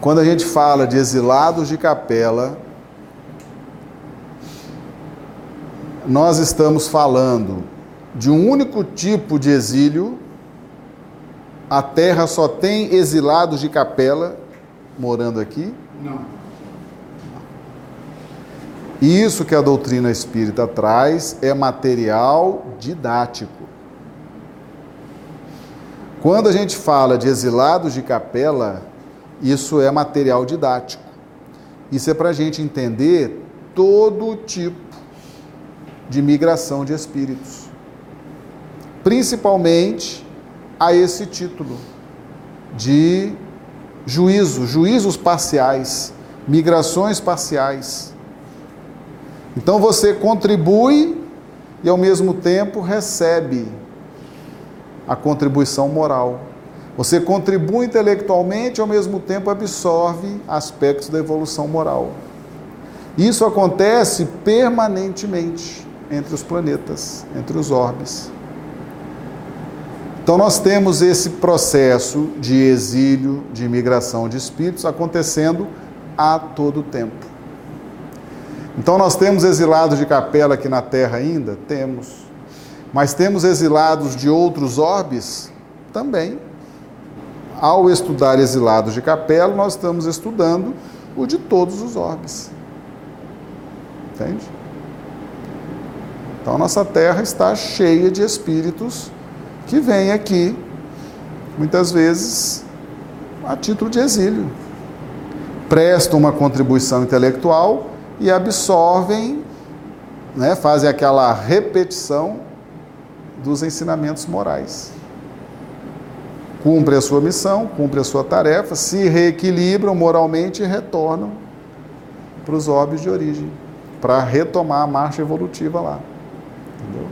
Quando a gente fala de exilados de capela, nós estamos falando de um único tipo de exílio. A terra só tem exilados de capela morando aqui? Não. E isso que a doutrina espírita traz é material didático. Quando a gente fala de exilados de capela, isso é material didático. Isso é para a gente entender todo tipo de migração de espíritos. Principalmente a esse título de juízo, juízos parciais, migrações parciais. Então você contribui e ao mesmo tempo recebe a contribuição moral. Você contribui intelectualmente e ao mesmo tempo absorve aspectos da evolução moral. Isso acontece permanentemente entre os planetas, entre os orbes. Então nós temos esse processo de exílio, de imigração de espíritos acontecendo a todo tempo. Então nós temos exilados de capela aqui na Terra ainda? Temos. Mas temos exilados de outros orbes? Também. Ao estudar exilados de capela, nós estamos estudando o de todos os orbes. Entende? Então, nossa terra está cheia de espíritos que vêm aqui, muitas vezes, a título de exílio. Prestam uma contribuição intelectual e absorvem, né, fazem aquela repetição dos ensinamentos morais. Cumpre a sua missão, cumpre a sua tarefa, se reequilibram moralmente e retornam para os óbios de origem, para retomar a marcha evolutiva lá. Entendeu?